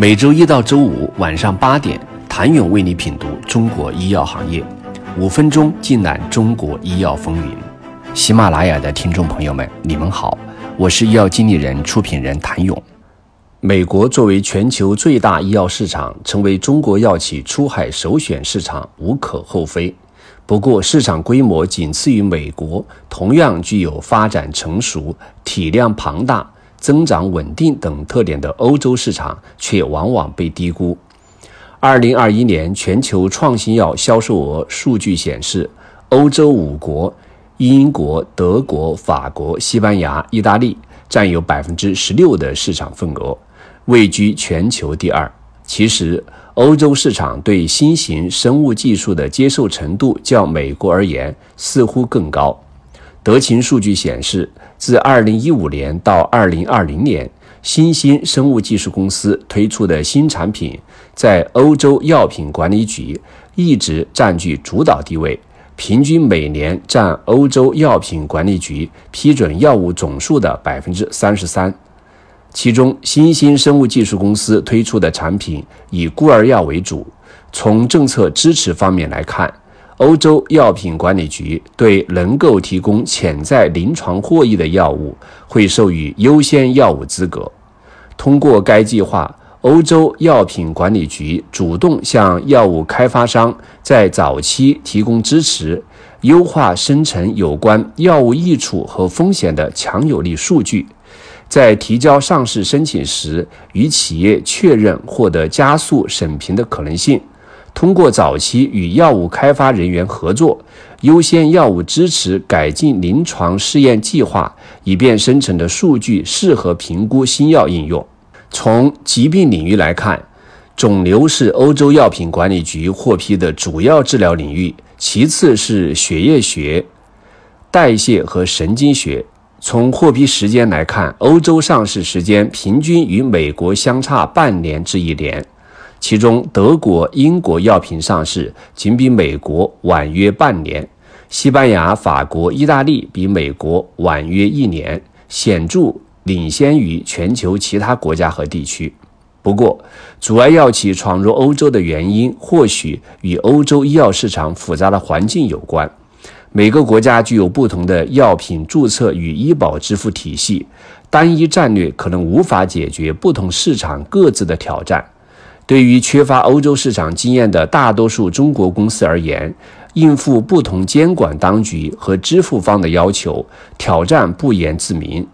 每周一到周五晚上八点，谭勇为你品读中国医药行业，五分钟尽览中国医药风云。喜马拉雅的听众朋友们，你们好，我是医药经理人、出品人谭勇。美国作为全球最大医药市场，成为中国药企出海首选市场，无可厚非。不过，市场规模仅次于美国，同样具有发展成熟、体量庞大。增长稳定等特点的欧洲市场却往往被低估。二零二一年全球创新药销售额数据显示，欧洲五国——英国、德国、法国、西班牙、意大利——占有百分之十六的市场份额，位居全球第二。其实，欧洲市场对新型生物技术的接受程度较美国而言似乎更高。德勤数据显示，自2015年到2020年，新兴生物技术公司推出的新产品在欧洲药品管理局一直占据主导地位，平均每年占欧洲药品管理局批准药物总数的33%。其中，新兴生物技术公司推出的产品以孤儿药为主。从政策支持方面来看，欧洲药品管理局对能够提供潜在临床获益的药物，会授予优先药物资格。通过该计划，欧洲药品管理局主动向药物开发商在早期提供支持，优化生成有关药物益处和风险的强有力数据，在提交上市申请时与企业确认获得加速审评的可能性。通过早期与药物开发人员合作，优先药物支持改进临床试验计划，以便生成的数据适合评估新药应用。从疾病领域来看，肿瘤是欧洲药品管理局获批的主要治疗领域，其次是血液学、代谢和神经学。从获批时间来看，欧洲上市时间平均与美国相差半年至一年。其中，德国、英国药品上市仅比美国晚约半年；西班牙、法国、意大利比美国晚约一年，显著领先于全球其他国家和地区。不过，阻碍药企闯入欧洲的原因，或许与欧洲医药市场复杂的环境有关。每个国家具有不同的药品注册与医保支付体系，单一战略可能无法解决不同市场各自的挑战。对于缺乏欧洲市场经验的大多数中国公司而言，应付不同监管当局和支付方的要求，挑战不言自明。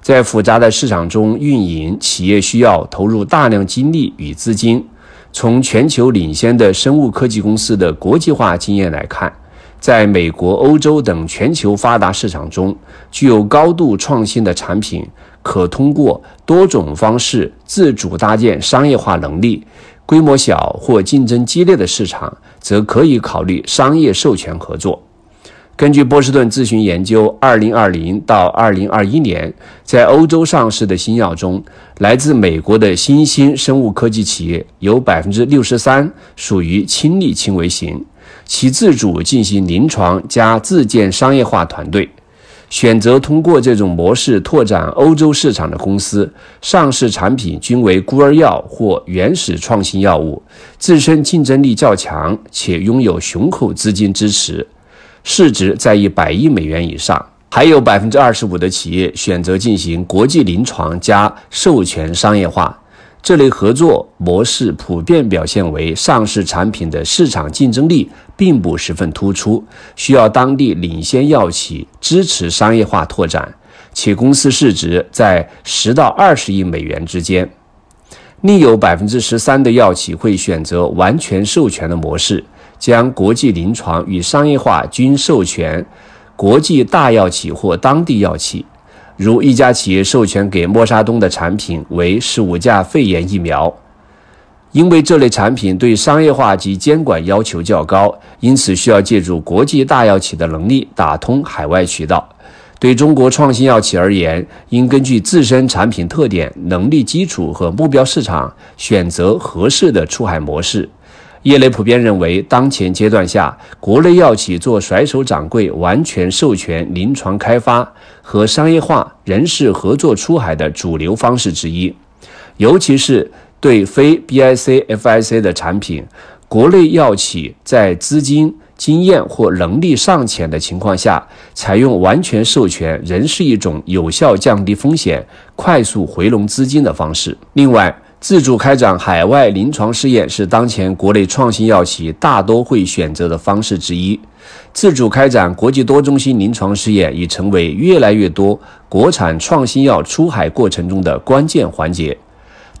在复杂的市场中运营，企业需要投入大量精力与资金。从全球领先的生物科技公司的国际化经验来看，在美国、欧洲等全球发达市场中，具有高度创新的产品。可通过多种方式自主搭建商业化能力，规模小或竞争激烈的市场，则可以考虑商业授权合作。根据波士顿咨询研究，2020到2021年，在欧洲上市的新药中，来自美国的新兴生物科技企业有63%属于亲力亲为型，其自主进行临床加自建商业化团队。选择通过这种模式拓展欧洲市场的公司，上市产品均为孤儿药或原始创新药物，自身竞争力较强，且拥有雄厚资金支持，市值在一百亿美元以上。还有百分之二十五的企业选择进行国际临床加授权商业化。这类合作模式普遍表现为上市产品的市场竞争力并不十分突出，需要当地领先药企支持商业化拓展，且公司市值在十到二十亿美元之间。另有百分之十三的药企会选择完全授权的模式，将国际临床与商业化均授权国际大药企或当地药企。如一家企业授权给默沙东的产品为十五价肺炎疫苗，因为这类产品对商业化及监管要求较高，因此需要借助国际大药企的能力打通海外渠道。对中国创新药企而言，应根据自身产品特点、能力基础和目标市场，选择合适的出海模式。业内普遍认为，当前阶段下，国内药企做甩手掌柜、完全授权临床开发和商业化仍是合作出海的主流方式之一。尤其是对非 BIC、FIC 的产品，国内药企在资金、经验或能力尚浅的情况下，采用完全授权，仍是一种有效降低风险、快速回笼资金的方式。另外，自主开展海外临床试验是当前国内创新药企大多会选择的方式之一。自主开展国际多中心临床试验已成为越来越多国产创新药出海过程中的关键环节。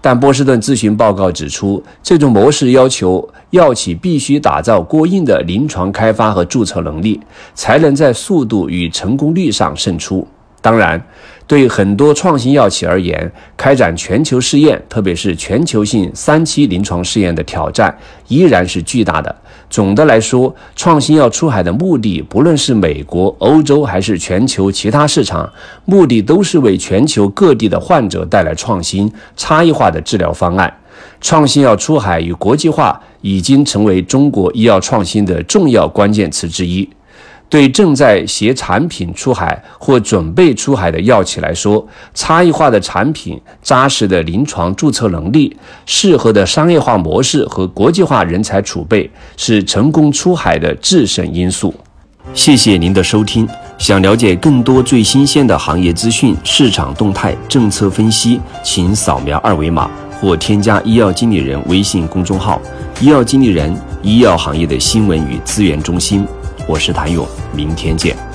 但波士顿咨询报告指出，这种模式要求药企必须打造过硬的临床开发和注册能力，才能在速度与成功率上胜出。当然，对很多创新药企而言，开展全球试验，特别是全球性三期临床试验的挑战依然是巨大的。总的来说，创新药出海的目的，不论是美国、欧洲还是全球其他市场，目的都是为全球各地的患者带来创新、差异化的治疗方案。创新药出海与国际化已经成为中国医药创新的重要关键词之一。对正在携产品出海或准备出海的药企来说，差异化的产品、扎实的临床注册能力、适合的商业化模式和国际化人才储备是成功出海的制胜因素。谢谢您的收听。想了解更多最新鲜的行业资讯、市场动态、政策分析，请扫描二维码或添加医药经理人微信公众号“医药经理人”——医药行业的新闻与资源中心。我是谭勇，明天见。